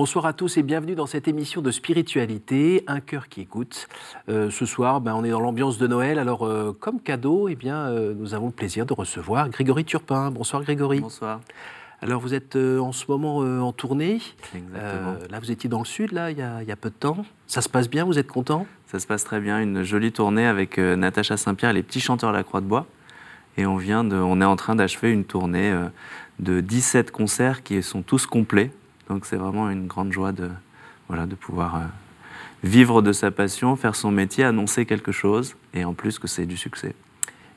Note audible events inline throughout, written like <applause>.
Bonsoir à tous et bienvenue dans cette émission de spiritualité, un cœur qui écoute. Euh, ce soir, ben, on est dans l'ambiance de Noël, alors euh, comme cadeau, eh bien, euh, nous avons le plaisir de recevoir Grégory Turpin. Bonsoir Grégory. Bonsoir. Alors vous êtes en ce moment en tournée. Exactement. là, vous étiez dans le sud, là, il y, a, il y, a, peu de temps. Ça se passe bien, vous êtes content? Ça se passe très bien, une jolie tournée avec Natacha Saint-Pierre et les petits chanteurs de la Croix de Bois. Et on, vient de, on est en train d'achever une tournée de 17 concerts qui sont tous complets donc c'est vraiment une grande joie de, voilà, de pouvoir euh, vivre de sa passion, faire son métier, annoncer quelque chose, et en plus que c'est du succès.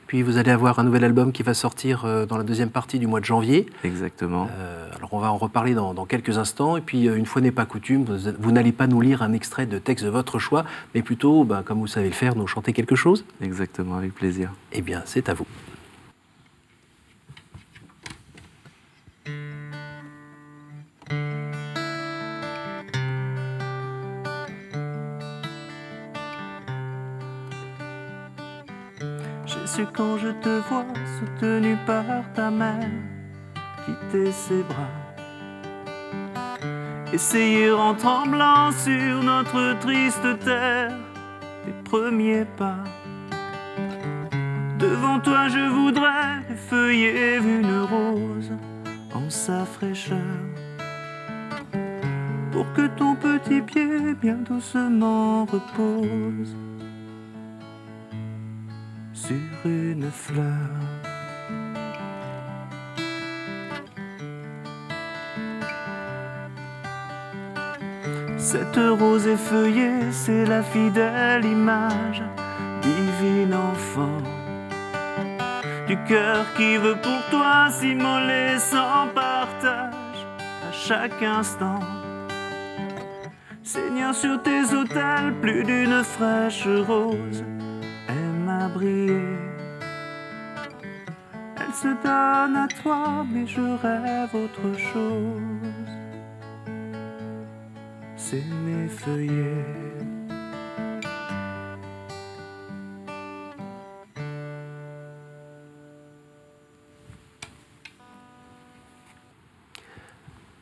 Puis vous allez avoir un nouvel album qui va sortir euh, dans la deuxième partie du mois de janvier. Exactement. Euh, alors on va en reparler dans, quelques instants. Et puis une fois n'est pas coutume, vous, n'allez pas nous lire un extrait de texte de votre choix, mais plutôt, ben, comme vous savez le faire, nous chanter quelque chose. Exactement, avec plaisir. Eh bien, c'est à vous. Quand je te vois soutenu par ta mère, quitter ses bras. Essayer en tremblant sur notre triste terre tes premiers pas. Devant toi, je voudrais feuiller une rose en sa fraîcheur. Pour que ton petit pied bien doucement repose sur une fleur. Cette rose effeuillée, c'est la fidèle image divine enfant du cœur qui veut pour toi s'immoler sans partage à chaque instant. Seigneur, sur tes autels, plus d'une fraîche rose elle se donne à toi, mais je rêve autre chose. C'est mes feuillets.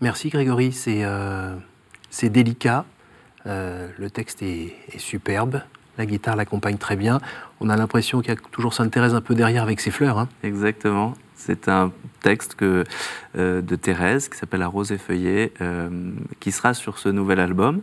Merci Grégory, c'est euh, délicat. Euh, le texte est superbe. La guitare l'accompagne très bien. On a l'impression qu'il y a toujours Sainte-Thérèse un peu derrière avec ses fleurs. Hein. Exactement. C'est un texte euh, de Thérèse qui s'appelle La rose effeuillée, euh, qui sera sur ce nouvel album.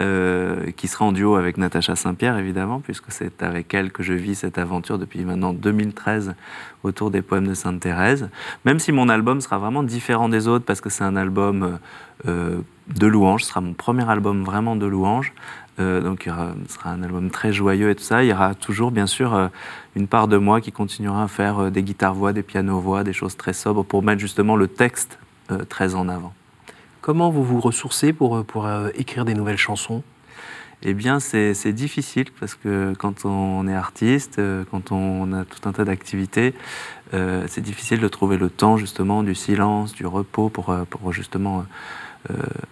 Euh, qui sera en duo avec Natacha Saint-Pierre, évidemment, puisque c'est avec elle que je vis cette aventure depuis maintenant 2013 autour des poèmes de Sainte-Thérèse. Même si mon album sera vraiment différent des autres, parce que c'est un album de louanges, ce sera mon premier album vraiment de louanges, euh, donc ce sera un album très joyeux et tout ça. Il y aura toujours, bien sûr, euh, une part de moi qui continuera à faire euh, des guitares-voix, des pianos-voix, des choses très sobres pour mettre justement le texte très en avant. Comment vous vous ressourcez pour, pour écrire des nouvelles chansons? Eh bien, c'est difficile parce que quand on est artiste, quand on a tout un tas d'activités, c'est difficile de trouver le temps justement du silence, du repos pour, pour justement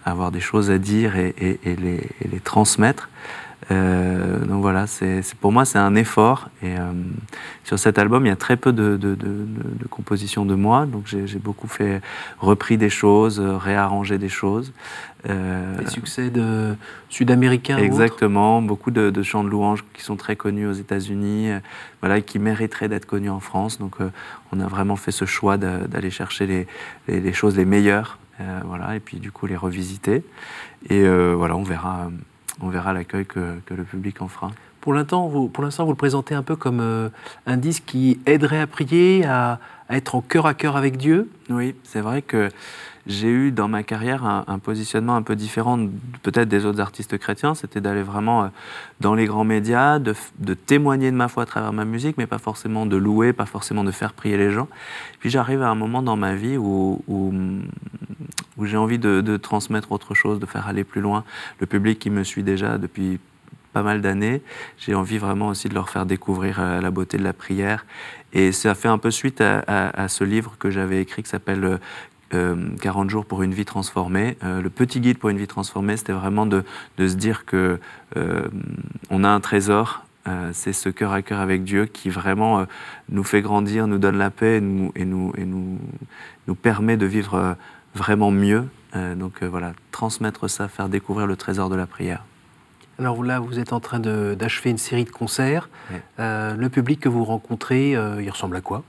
avoir des choses à dire et, les, transmettre. Euh, donc voilà, c'est, pour moi c'est un effort. Et euh, sur cet album, il y a très peu de, de, de, compositions de moi, donc j'ai, beaucoup fait repris des choses, réarrangé des choses. Euh, des succès de sud-américains. Exactement, beaucoup de, chants de louanges qui sont très connus aux États-Unis, voilà, qui mériteraient d'être connus en France. Donc on a vraiment fait ce choix d'aller chercher les, les, choses les meilleures euh, voilà, et puis du coup les revisiter. Et euh, voilà, on verra, on verra l'accueil que, que, le public en fera. Pour l'instant, vous, pour l'instant, vous le présentez un peu comme euh, un disque qui aiderait à prier, à, à être en cœur à cœur avec Dieu? Oui, c'est vrai que j'ai eu dans ma carrière un, positionnement un peu différent peut-être des autres artistes chrétiens. C'était d'aller vraiment euh, dans les grands médias, de, témoigner de ma foi à travers ma musique, mais pas forcément de louer, pas forcément de faire prier les gens. Puis j'arrive à un moment dans ma vie où, j'ai envie de, transmettre autre chose, de faire aller plus loin. Le public qui me suit déjà depuis pas mal d'années. J'ai envie vraiment aussi de leur faire découvrir euh, la beauté de la prière. Et ça fait un peu suite à, à ce livre que j'avais écrit qui s'appelle euh, 40 euh, jours pour une vie transformée. Euh, le petit guide pour une vie transformée, c'était vraiment de, se dire que euh, on a un trésor. c'est ce cœur à cœur avec Dieu qui vraiment nous fait grandir, nous donne la paix et nous, et nous, et nous, nous permet de vivre vraiment mieux. donc voilà, transmettre ça, faire découvrir le trésor de la prière. Alors là, vous êtes en train d'achever une série de concerts. le public que vous rencontrez, il ressemble à quoi?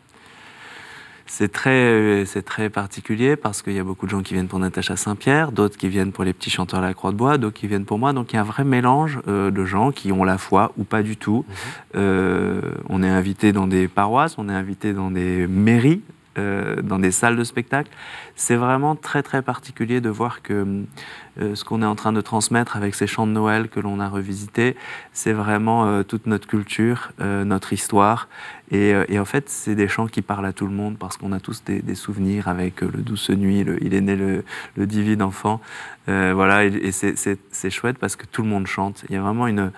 C'est très, c'est très particulier parce qu'il y a beaucoup de gens qui viennent pour Natacha Saint-Pierre, d'autres qui viennent pour les petits chanteurs à la Croix de Bois, d'autres qui viennent pour moi. Donc il y a un vrai mélange euh, de gens qui ont la foi ou pas du tout. Mhm. Euh, on est invité dans des paroisses, on est invité dans des mairies euh, dans des salles de spectacle. C'est vraiment très très particulier de voir que euh, ce qu'on est en train de transmettre avec ces chants de Noël que l'on a revisités, c'est vraiment euh, toute notre culture, notre histoire. Et, en fait, c'est des chants qui parlent à tout le monde parce qu'on a tous des, souvenirs avec le Douce Nuit, Il est né le, divin enfant. voilà, et, c'est chouette parce que tout le monde chante. Il y a vraiment une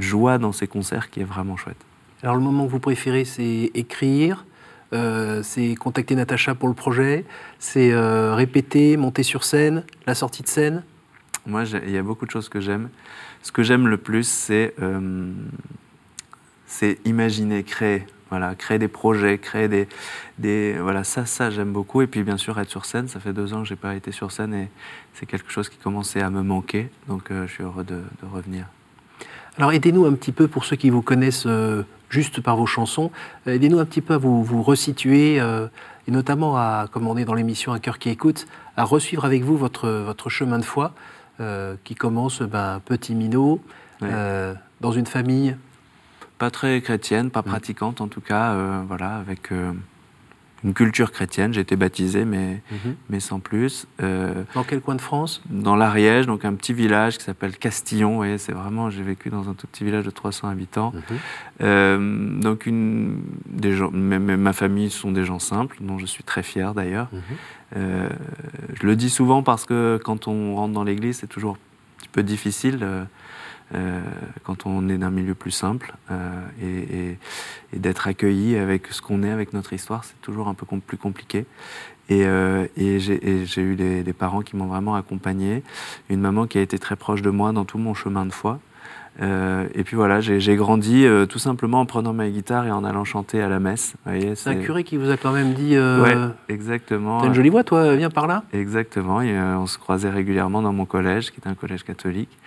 joie dans ces concerts qui est vraiment chouette. Alors le moment que vous préférez, c'est écrire, euh, c'est contacter Natacha pour le projet, c'est euh, répéter, monter sur scène, la sortie de scène? Moi, il y a beaucoup de choses que j'aime. Ce que j'aime le plus, c'est euh, imaginer, créer. Voilà, créer des projets, créer des, des voilà ça, ça j'aime beaucoup. Et puis bien sûr être sur scène. Ça fait deux ans que j'ai pas été sur scène et c'est quelque chose qui commençait à me manquer. Donc je suis heureux de, de revenir. Alors aidez-nous un petit peu pour ceux qui vous connaissent juste par vos chansons. Euh, aidez-nous un petit peu à vous, vous resituer, euh, et notamment à, comme on est dans l'émission Un cœur qui écoute, à resuivre avec vous votre, votre chemin de foi, euh, qui commence ben, petit minot, dans une famille. Pas très chrétienne, pas mmh. pratiquante en tout cas, voilà, avec une culture chrétienne. J'ai été baptisé, mais, mhm. mais sans plus. Euh, dans quel coin de France? Dans l'Ariège, donc un petit village qui s'appelle Castillon. Et c'est vraiment, j'ai vécu dans un tout petit village de 300 habitants. Mhm. Euh, donc une, des gens, ma famille sont des gens simples, dont je suis très fier d'ailleurs. Mhm. Euh, je le dis souvent parce que quand on rentre dans l'église, c'est toujours un petit peu difficile. Euh, quand on est d'un milieu plus simple euh, et, d'être accueilli avec ce qu'on est, avec notre histoire, c'est toujours un peu plus compliqué. Et, euh, j'ai eu des, parents qui m'ont vraiment accompagné, une maman qui a été très proche de moi dans tout mon chemin de foi. et puis voilà, j'ai grandi tout simplement en prenant ma guitare et en allant chanter à la messe. C'est un curé qui vous a quand même dit. Ouais, exactement. T'as une jolie voix, toi, viens par là. Exactement. Et, on se croisait régulièrement dans mon collège, qui est un collège catholique.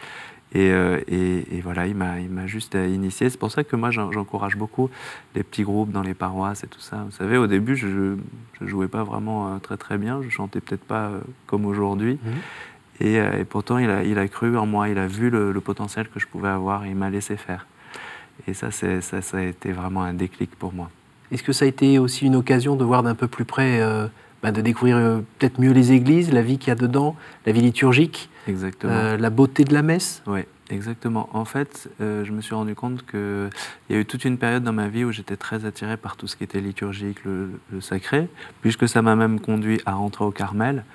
Euh, et, et, voilà, il m'a juste initié. C'est pour ça que moi, j'encourage beaucoup les petits groupes dans les paroisses et tout ça. Vous savez, au début, je ne jouais pas vraiment euh, très très bien. Je chantais peut-être pas euh, comme aujourd'hui. Mhm. Et, pourtant, il a, il a, cru en moi. Il a vu le, potentiel que je pouvais avoir et il m'a laissé faire. Et ça, ça, ça a été vraiment un déclic pour moi. Est-ce que ça a été aussi une occasion de voir d'un peu plus près, bah, de découvrir peut-être mieux les églises, la vie qu'il y a dedans, la vie liturgique Exactement. Euh, la beauté de la messe Oui, exactement. En fait, euh, je me suis rendu compte qu'il y a eu toute une période dans ma vie où j'étais très attiré par tout ce qui était liturgique, le, sacré, puisque ça m'a même conduit à rentrer au Carmel,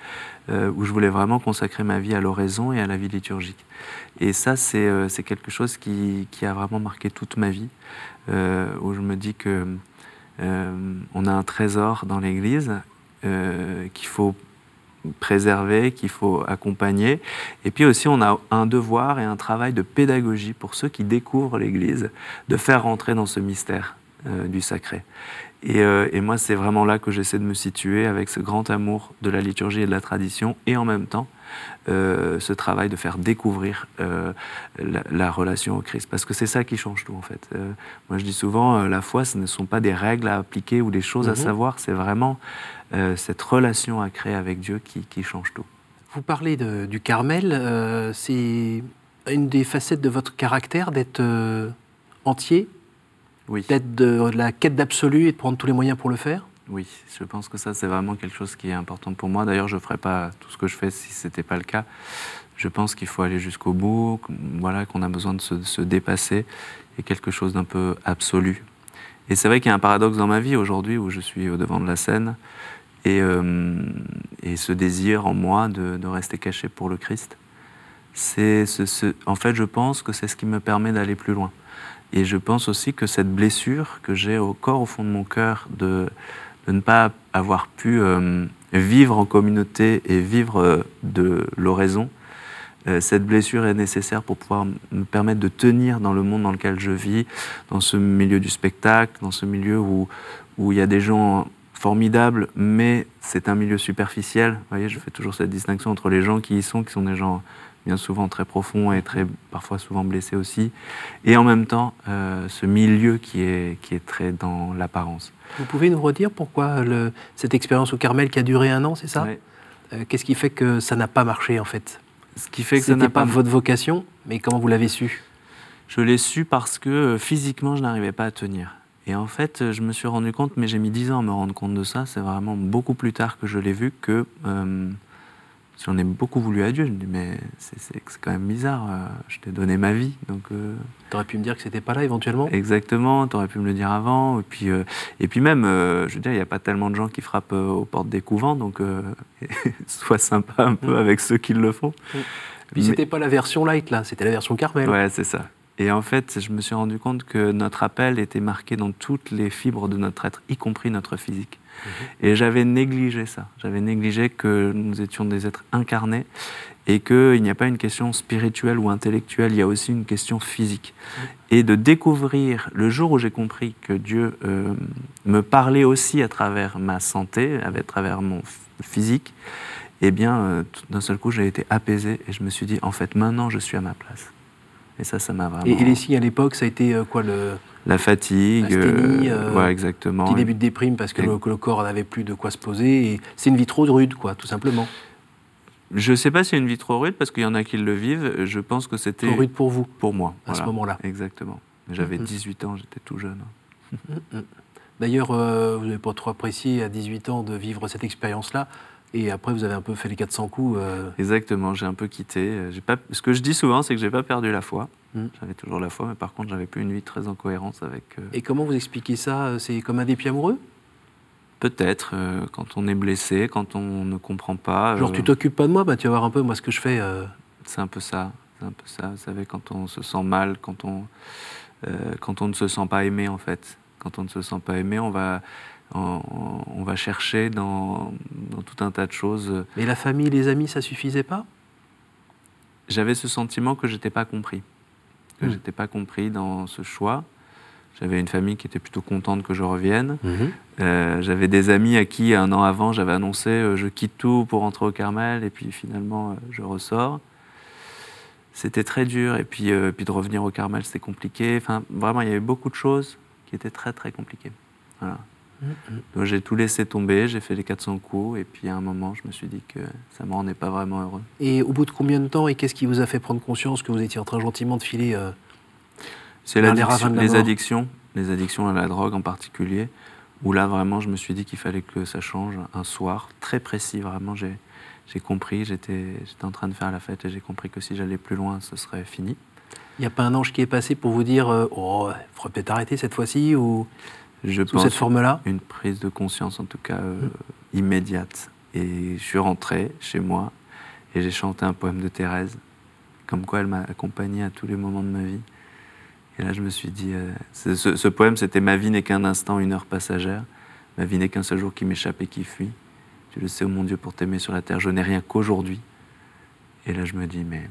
euh, où je voulais vraiment consacrer ma vie à l'oraison et à la vie liturgique. Et ça, c'est quelque chose qui, qui, a vraiment marqué toute ma vie, où je me dis que on a un trésor dans l'Église qu'il faut préserver, qu'il faut accompagner. Et puis aussi, on a un devoir et un travail de pédagogie pour ceux qui découvrent l'Église, de faire rentrer dans ce mystère euh, du sacré. Euh, et, moi, c'est vraiment là que j'essaie de me situer avec ce grand amour de la liturgie et de la tradition, et en même temps, euh, ce travail de faire découvrir la, relation au Christ. Parce que c'est ça qui change tout, en fait. moi, je dis souvent, la foi, ce ne sont pas des règles à appliquer ou des choses à mhm. savoir, c'est vraiment euh, cette relation à créer avec Dieu qui, change tout. Vous parlez du Carmel, euh, c'est une des facettes de votre caractère d'être euh, entier, oui. d'être de, la quête d'absolu et de prendre tous les moyens pour le faire? Oui, je pense que ça c'est vraiment quelque chose qui est important pour moi. D'ailleurs, je ne ferais pas tout ce que je fais si ce n'était pas le cas. Je pense qu'il faut aller jusqu'au bout, voilà, qu'on a besoin de se, de se dépasser et quelque chose d'un peu absolu. Et c'est vrai qu'il y a un paradoxe dans ma vie aujourd'hui où je suis au devant de la scène et, euh, ce désir en moi de, rester caché pour le Christ. C'est ce, en fait, je pense que c'est ce qui me permet d'aller plus loin. Et je pense aussi que cette blessure que j'ai au corps, au fond de mon cœur, de, de ne pas avoir pu euh, vivre en communauté et vivre euh, de l'oraison, cette blessure est nécessaire pour pouvoir me permettre de tenir dans le monde dans lequel je vis, dans ce milieu du spectacle, dans ce milieu où, où il y a des gens formidable, mais c'est un milieu superficiel. Vous voyez, je fais toujours cette distinction entre les gens qui y sont, qui sont des gens bien souvent très profonds et très, parfois souvent blessés aussi, et en même temps euh, ce milieu qui est, qui est très dans l'apparence. Vous pouvez nous redire pourquoi le, cette expérience au Carmel qui a duré un an, c'est ça? Euh, Qu'est-ce qui fait que ça n'a pas marché en fait? Ce qui fait que ça n'a pas votre vocation, mais comment vous l'avez su? Je l'ai su parce que euh, physiquement je n'arrivais pas à tenir. Et en fait, je me suis rendu compte, mais j'ai mis dix ans à me rendre compte de ça. C'est vraiment beaucoup plus tard que je l'ai vu que J'en ai beaucoup voulu à Dieu. Je me dis, mais c'est quand même bizarre. Euh, je t'ai donné ma vie. Donc, euh, tu aurais pu me dire que c'était pas là éventuellement? Exactement, tu aurais pu me le dire avant. Et puis, euh, et puis même, je veux dire, il n'y a pas tellement de gens qui frappent aux portes des couvents. Donc, <laughs> sois sympa un peu mm. avec ceux qui le font. Mm. Puis, c'était pas la version light, là, c'était la version Carmel. Ouais, c'est ça. Et en fait, je me suis rendu compte que notre appel était marqué dans toutes les fibres de notre être, y compris notre physique. Et j'avais négligé ça. J'avais négligé que nous étions des êtres incarnés et qu'il n'y a pas une question spirituelle ou intellectuelle, il y a aussi une question physique. Et de découvrir, le jour où j'ai compris que Dieu euh, me parlait aussi à travers ma santé, à travers mon physique, eh bien, euh, d'un seul coup, j'ai été apaisé et je me suis dit, en fait, maintenant, je suis à ma place. Et ça, ça m'a vraiment... Et, les signes à l'époque, ça a été euh, quoi le la fatigue, euh, ouais, exactement. Petit début de déprime parce que le, corps n'avait plus de quoi se poser. c'est une vie trop rude, quoi, tout simplement. Je ne sais pas si c'est une vie trop rude parce qu'il y en a qui le vivent. Je pense que c'était. Trop rude pour vous Pour moi. À ce moment-là. Exactement. J'avais 18 mm-hmm. ans, j'étais tout jeune. D'ailleurs, euh, vous n'avez pas trop apprécié à 18 ans de vivre cette expérience-là. Et après, vous avez un peu fait les 400 coups. Euh. Exactement, j'ai un peu quitté. Pas... Ce que je dis souvent, c'est que j'ai pas perdu la foi. Hmm. J'avais toujours la foi, mais par contre, j'avais plus une vie très en cohérence avec. Euh, Et comment vous expliquez ça C'est comme un dépit amoureux? Peut-être, euh, quand on est blessé, quand on ne comprend pas. Genre, tu t'occupes pas de moi, bah, tu vas voir un peu moi ce que je fais. C'est un peu ça, c'est un peu ça. Vous savez, quand on se sent mal, quand on, quand on ne se sent pas aimé, en fait. Quand on ne se sent pas aimé, on va on, va chercher dans, tout un tas de choses. Mais la famille, les amis, ça suffisait pas? J'avais ce sentiment que j'étais pas compris, que hmm. j'étais pas compris dans ce choix. J'avais une famille qui était plutôt contente que je revienne. Mhm. Euh, j'avais des amis à qui, un an avant, j'avais annoncé euh, je quitte tout pour rentrer au Carmel, et puis finalement, euh, je ressors. C'était très dur, et puis, puis de revenir au Carmel, c'était compliqué. Enfin, vraiment, il y avait beaucoup de choses qui étaient très, très compliquées. Voilà. Donc j'ai tout laissé tomber, j'ai fait les 400 coups, et puis à un moment, je me suis dit que ça ne me rendait pas vraiment heureux. Et au bout de combien de temps, et qu'est-ce qui vous a fait prendre conscience que vous étiez en train gentiment de filer euh, C'est les addictions, les addictions à la drogue en particulier, où là vraiment, je me suis dit qu'il fallait que ça change un soir, très précis, vraiment, j'ai, j'ai compris, j'étais, j'étais en train de faire la fête, et j'ai compris que si j'allais plus loin, ce serait fini. Il n'y a pas un ange qui est passé pour vous dire euh, Oh, il faudrait peut-être arrêter cette fois-ci ou je pense cette forme-là Une prise de conscience, en tout cas, euh, immédiate. Et je suis rentré chez moi et j'ai chanté un poème de Thérèse, comme quoi elle m'a accompagné à tous les moments de ma vie. Et là, je me suis dit, euh, ce, poème, c'était Ma vie n'est qu'un instant, une heure passagère. Ma vie n'est qu'un seul jour qui m'échappe et qui fuit. Tu le sais, oh mon Dieu, pour t'aimer sur la terre, je n'ai rien qu'aujourd'hui. Et là, je me dis, mais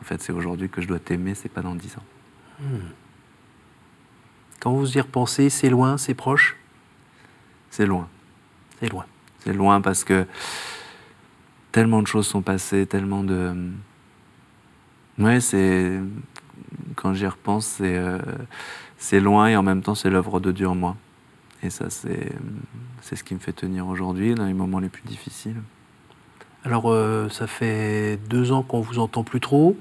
en fait, c'est aujourd'hui que je dois t'aimer, c'est pas dans dix ans. Hmm. Quand vous y repensez, c'est loin, c'est proche? C'est loin. C'est loin. C'est loin parce que tellement de choses sont passées, tellement de. Ouais, c'est. Quand j'y repense, c'est euh, c'est loin et en même temps, c'est l'œuvre de Dieu en moi. Et ça, c'est c'est ce qui me fait tenir aujourd'hui, dans les moments les plus difficiles. Alors, euh, ça fait deux ans qu'on vous entend plus trop,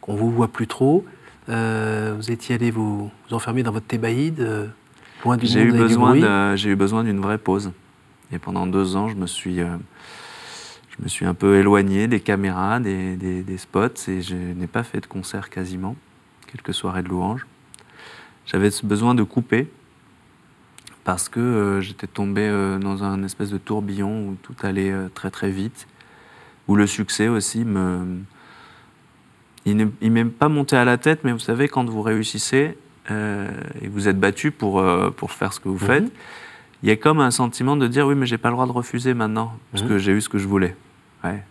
qu'on vous voit plus trop. Euh, vous étiez allé vous, enfermer dans votre thébaïde, euh, loin du j'ai eu besoin J'ai eu besoin d'une vraie pause. Et pendant deux ans, je me suis, euh, je me suis un peu éloigné des caméras, des, des, spots, et je n'ai pas fait de concert quasiment, quelques soirées de louanges. J'avais besoin de couper parce que j'étais tombé dans un espèce de tourbillon où tout allait très très vite, où le succès aussi me, il ne m'est pas monté à la tête, mais vous savez, quand vous réussissez euh, et vous êtes battu pour, euh, pour faire ce que vous faites, mhm. il y a comme un sentiment de dire oui, mais j'ai pas le droit de refuser maintenant, parce mhm. que j'ai eu ce que je voulais. Ouais.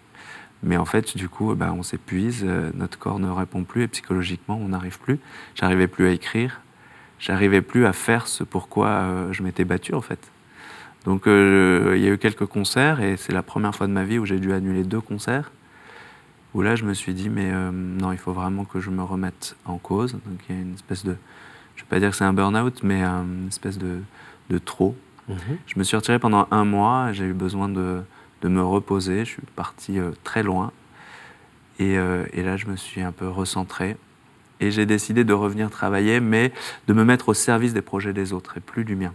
Mais en fait, du coup, ben, on s'épuise, euh, notre corps ne répond plus, et psychologiquement, on n'arrive plus. J'arrivais plus à écrire, j'arrivais plus à faire ce pourquoi je m'étais battu, en fait. Donc euh, il y a eu quelques concerts et c'est la première fois de ma vie où j'ai dû annuler deux concerts. Où là, je me suis dit, mais euh, non, il faut vraiment que je me remette en cause. Donc il y a une espèce de, je ne vais pas dire que c'est un burn-out, mais une espèce de, de trop. Mhm. Je me suis retiré pendant un mois, j'ai eu besoin de, de, me reposer. Je suis parti euh, très loin. Et, et, là, je me suis un peu recentré. Et j'ai décidé de revenir travailler, mais de me mettre au service des projets des autres et plus du mien.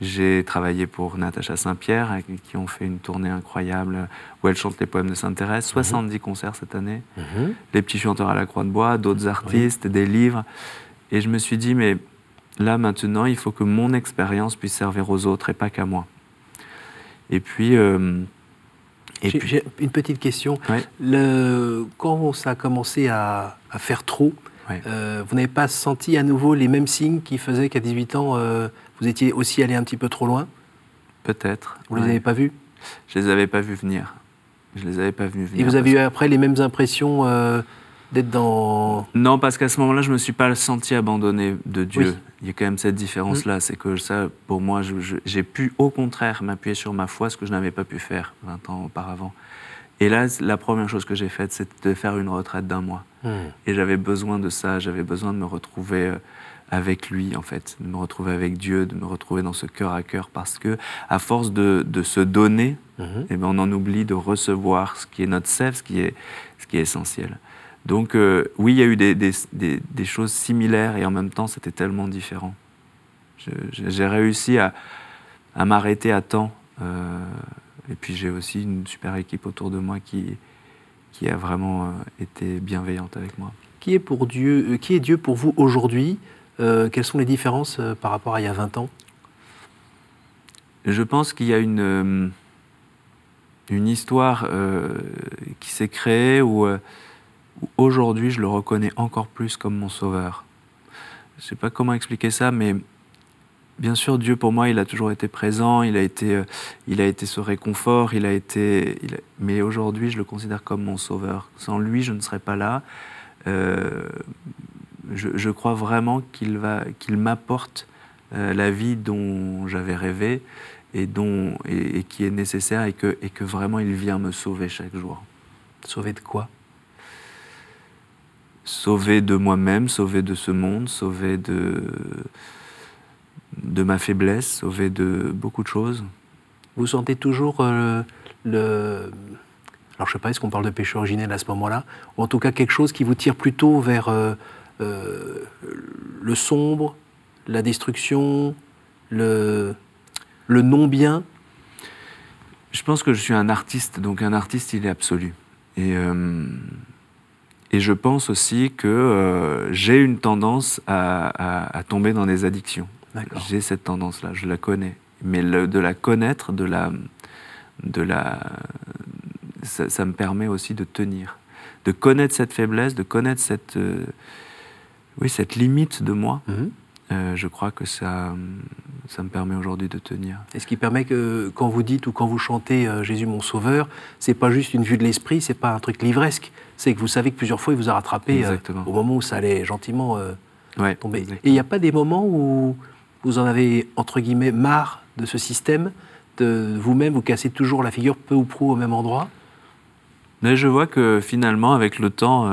J'ai travaillé pour Natacha Saint-Pierre, avec qui ont fait une tournée incroyable où elle chante les poèmes de Sainte-Thérèse. 70 mhm. concerts cette année. Mhm. Les petits chanteurs à la Croix de Bois, d'autres artistes, des livres. Et je me suis dit, mais là maintenant, il faut que mon expérience puisse servir aux autres et pas qu'à moi. Et puis. Euh, j'ai une petite question. Le, quand ça a commencé à, faire trop, euh, vous n'avez pas senti à nouveau les mêmes signes qui faisaient qu'à 18 ans, euh, vous étiez aussi allé un petit peu trop loin? Peut-être. Vous ne les avez pas vus? Je les avais pas vus venir. Je les avais pas vus venir. Et vous avez eu après les mêmes impressions euh, d'être dans... Non, parce qu'à ce moment-là, je me suis pas senti abandonné de Dieu. Il y a quand même cette différence-là. Mm. C'est que ça, pour moi, j'ai pu au contraire m'appuyer sur ma foi, ce que je n'avais pas pu faire 20 ans auparavant. Et là, la première chose que j'ai faite, c'est de faire une retraite d'un mois. Et j'avais besoin de ça, j'avais besoin de me retrouver euh, avec lui, en fait, de me retrouver avec Dieu, de me retrouver dans ce cœur à cœur, parce que à force de, de se donner, mm-hmm. eh ben, on en oublie de recevoir ce qui est notre sève, ce qui est, ce qui est essentiel. Donc euh, oui, il y a eu des, des, des, choses similaires et en même temps, c'était tellement différent. J'ai réussi à, à m'arrêter à temps. Euh, et puis j'ai aussi une super équipe autour de moi qui, qui a vraiment euh, été bienveillante avec moi. Qui est, pour Dieu, qui est Dieu pour vous aujourd'hui euh, quelles sont les différences euh, par rapport à il y a 20 ans? Je pense qu'il y a une, euh, une histoire qui s'est créée où, aujourd'hui je le reconnais encore plus comme mon sauveur. Je ne sais pas comment expliquer ça, mais bien sûr, Dieu pour moi, il a toujours été présent, il a été, il a été ce réconfort, il a été, mais aujourd'hui, je le considère comme mon sauveur. Sans lui, je ne serais pas là je, crois vraiment qu'il qu'il m'apporte euh, la vie dont j'avais rêvé et, dont, et, qui est nécessaire et que, et que vraiment il vient me sauver chaque jour. Sauver de quoi? Sauver de moi-même, sauver de ce monde, sauver de, de ma faiblesse, sauver de beaucoup de choses. Vous sentez toujours euh, le... Alors je ne sais pas, est-ce qu'on parle de péché originel à ce moment-là? Ou en tout cas quelque chose qui vous tire plutôt vers... Euh, euh, le sombre, la destruction, le, le non-bien? Je pense que je suis un artiste, donc un artiste, il est absolu. Et, et je pense aussi que euh, j'ai une tendance à, tomber dans des addictions. J'ai cette tendance-là, je la connais. Mais de la connaître, de la, de la, ça, ça, me permet aussi de tenir, de connaître cette faiblesse, de connaître cette, oui, cette limite de moi, mhm. euh, je crois que ça, ça me permet aujourd'hui de tenir. Et ce qui permet que quand vous dites ou quand vous chantez euh, Jésus mon sauveur, c'est pas juste une vue de l'esprit, c'est pas un truc livresque, c'est que vous savez que plusieurs fois il vous a rattrapé euh, au moment où ça allait gentiment tomber. Et il n'y a pas des moments où vous en avez entre guillemets marre de ce système, de vous-même vous cassez toujours la figure peu ou prou au même endroit? Mais je vois que finalement avec le temps,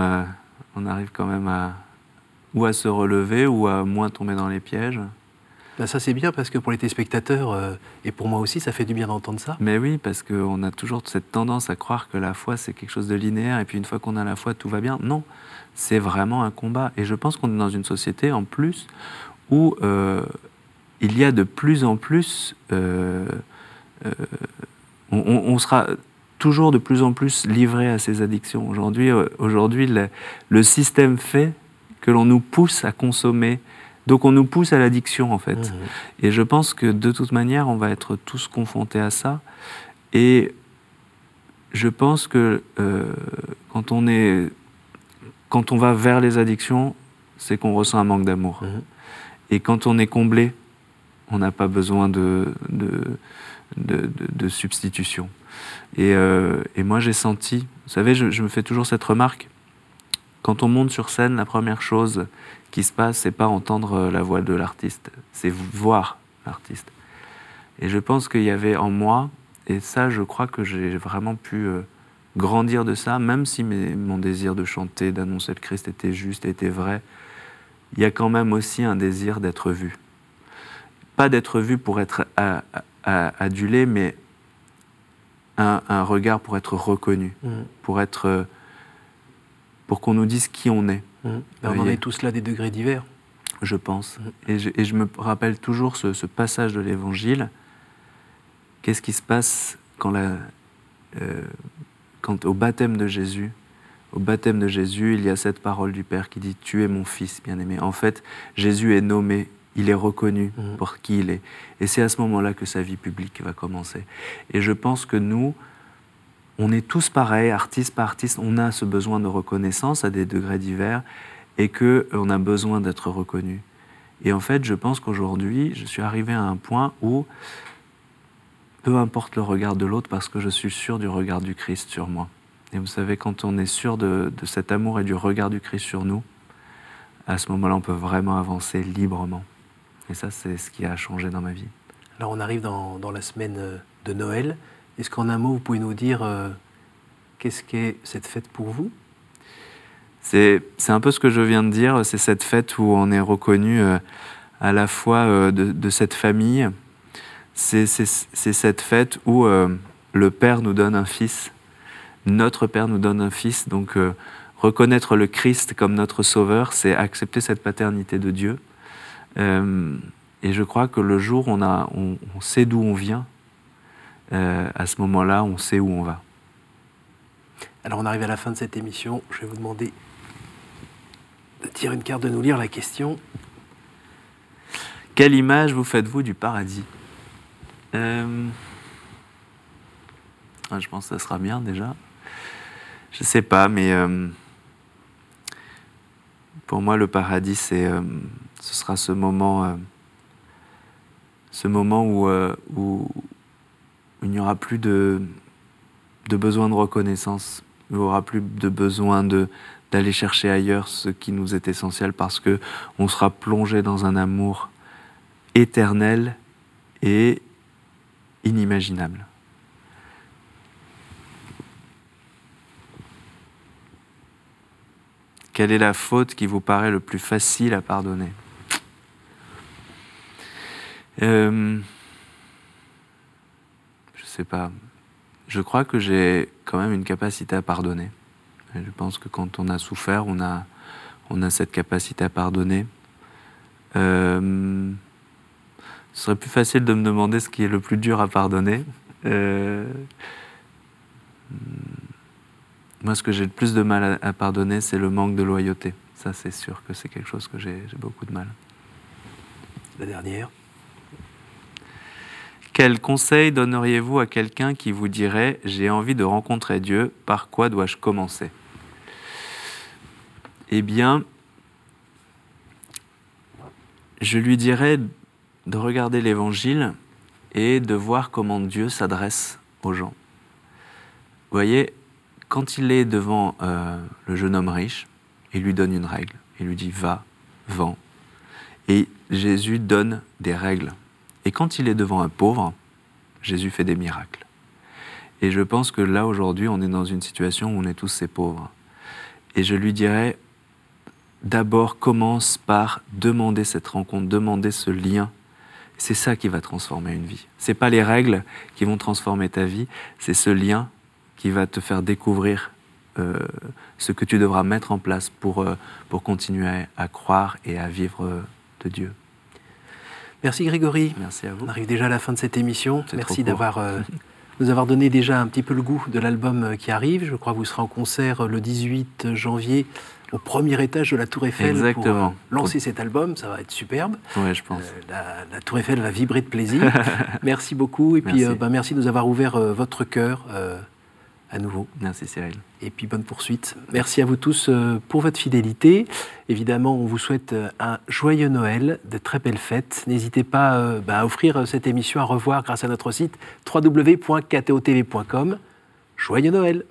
on arrive quand même à ou à se relever ou à moins tomber dans les pièges. Ben ça c'est bien parce que pour les téléspectateurs euh, et pour moi aussi ça fait du bien d'entendre ça. Mais oui parce qu'on a toujours cette tendance à croire que la foi c'est quelque chose de linéaire et puis une fois qu'on a la foi tout va bien. Non, c'est vraiment un combat et je pense qu'on est dans une société en plus où euh, il y a de plus en plus, euh, on, on, sera toujours de plus en plus livré à ces addictions. Aujourd'hui, aujourd'hui le, le système fait que l'on nous pousse à consommer. Donc on nous pousse à l'addiction en fait. Mmh. Et je pense que de toute manière, on va être tous confrontés à ça. Et je pense que euh, quand, on est, quand on va vers les addictions, c'est qu'on ressent un manque d'amour. Mmh. Et quand on est comblé, on n'a pas besoin de, de, de, substitution. Et, euh, et moi j'ai senti, vous savez, je, me fais toujours cette remarque, quand on monte sur scène, la première chose qui se passe, c'est pas entendre la voix de l'artiste, c'est voir l'artiste. Et je pense qu'il y avait en moi, et ça, je crois que j'ai vraiment pu euh, grandir de ça, même si mon désir de chanter, d'annoncer le Christ était juste, était vrai, il y a quand même aussi un désir d'être vu. Pas d'être vu pour être adulé, mais un, regard pour être reconnu, mmh. pour être, euh, pour qu'on nous dise qui on est. Mmh. Ben, on en est tous là des degrés divers. Je pense. Mmh. Et, je, me rappelle toujours ce, passage de l'Évangile. Qu'est-ce qui se passe quand, la, euh, quand au baptême de Jésus, au baptême de Jésus, il y a cette parole du Père qui dit Tu es mon Fils bien-aimé. En fait, Jésus est nommé il est reconnu mhm. pour qui il est. Et c'est à ce moment-là que sa vie publique va commencer. Et je pense que nous, on est tous pareils, artistes par artiste, on a ce besoin de reconnaissance à des degrés divers et qu'on a besoin d'être reconnu. Et en fait, je pense qu'aujourd'hui, je suis arrivé à un point où peu importe le regard de l'autre parce que je suis sûr du regard du Christ sur moi. Et vous savez, quand on est sûr de, de cet amour et du regard du Christ sur nous, à ce moment-là, on peut vraiment avancer librement. Et ça, c'est ce qui a changé dans ma vie. Alors, on arrive dans, la semaine euh, de Noël. Est-ce qu'en un mot, vous pouvez nous dire euh, qu'est-ce qu'est cette fête pour vous? C'est, un peu ce que je viens de dire. C'est cette fête où on est reconnu euh, à la fois de, cette famille. C'est, cette fête où le Père nous donne un fils. Notre Père nous donne un fils. Donc, reconnaître le Christ comme notre Sauveur, c'est accepter cette paternité de Dieu. Euh, et je crois que le jour où on, a, on, sait d'où on vient, euh, à ce moment-là, on sait où on va. Alors on arrive à la fin de cette émission. Je vais vous demander de tirer une carte, de nous lire la question. Quelle image vous faites-vous du paradis? Euh, ah, Je pense que ça sera bien déjà. Je ne sais pas, mais pour moi, le paradis, c'est ce sera ce moment, euh, euh, où, il n'y aura plus de, besoin de reconnaissance, il n'y aura plus de besoin d'aller chercher ailleurs ce qui nous est essentiel parce que on sera plongé dans un amour éternel et inimaginable. Quelle est la faute qui vous paraît le plus facile à pardonner? Euh, je sais pas. Je crois que j'ai quand même une capacité à pardonner. je pense que quand on a souffert, on a, on a cette capacité à pardonner. Euh, ce serait plus facile de me demander ce qui est le plus dur à pardonner. Euh, moi, ce que j'ai le plus de mal à, à pardonner, c'est le manque de loyauté. Ça, c'est sûr que c'est quelque chose que j'ai beaucoup de mal. La dernière. Quel conseil donneriez-vous à quelqu'un qui vous dirait J'ai envie de rencontrer Dieu, par quoi dois-je commencer? Eh bien, je lui dirais de regarder l'Évangile et de voir comment Dieu s'adresse aux gens. Vous voyez, quand il est devant euh, le jeune homme riche, il lui donne une règle. Il lui dit va, vends. Et Jésus donne des règles et quand il est devant un pauvre, Jésus fait des miracles. Et je pense que là, aujourd'hui, on est dans une situation où on est tous ces pauvres. Et je lui dirais, d'abord, commence par demander cette rencontre, demander ce lien. C'est ça qui va transformer une vie. Ce n'est pas les règles qui vont transformer ta vie, c'est ce lien qui va te faire découvrir euh, ce que tu devras mettre en place pour, euh, pour continuer à croire et à vivre euh, de Dieu. Merci Grégory. Merci à vous. On arrive déjà à la fin de cette émission. Merci d'avoir euh, <laughs> nous avoir donné déjà un petit peu le goût de l'album euh, qui arrive. Je crois que vous serez en concert euh, le 18 janvier au premier étage de la Tour Eiffel Exactement. pour lancer cet album. Ça va être superbe. Oui, je pense. la, Tour Eiffel va vibrer de plaisir. <laughs> merci beaucoup. Et puis, merci, bah, merci de nous avoir ouvert votre cœur à nouveau. Merci Cyril. Et puis bonne poursuite. Merci à vous tous euh, pour votre fidélité. Évidemment, on vous souhaite euh, un joyeux Noël, de très belles fêtes. N'hésitez pas euh, bah, à offrir cette émission à revoir grâce à notre site www.ktotv.com. Joyeux Noël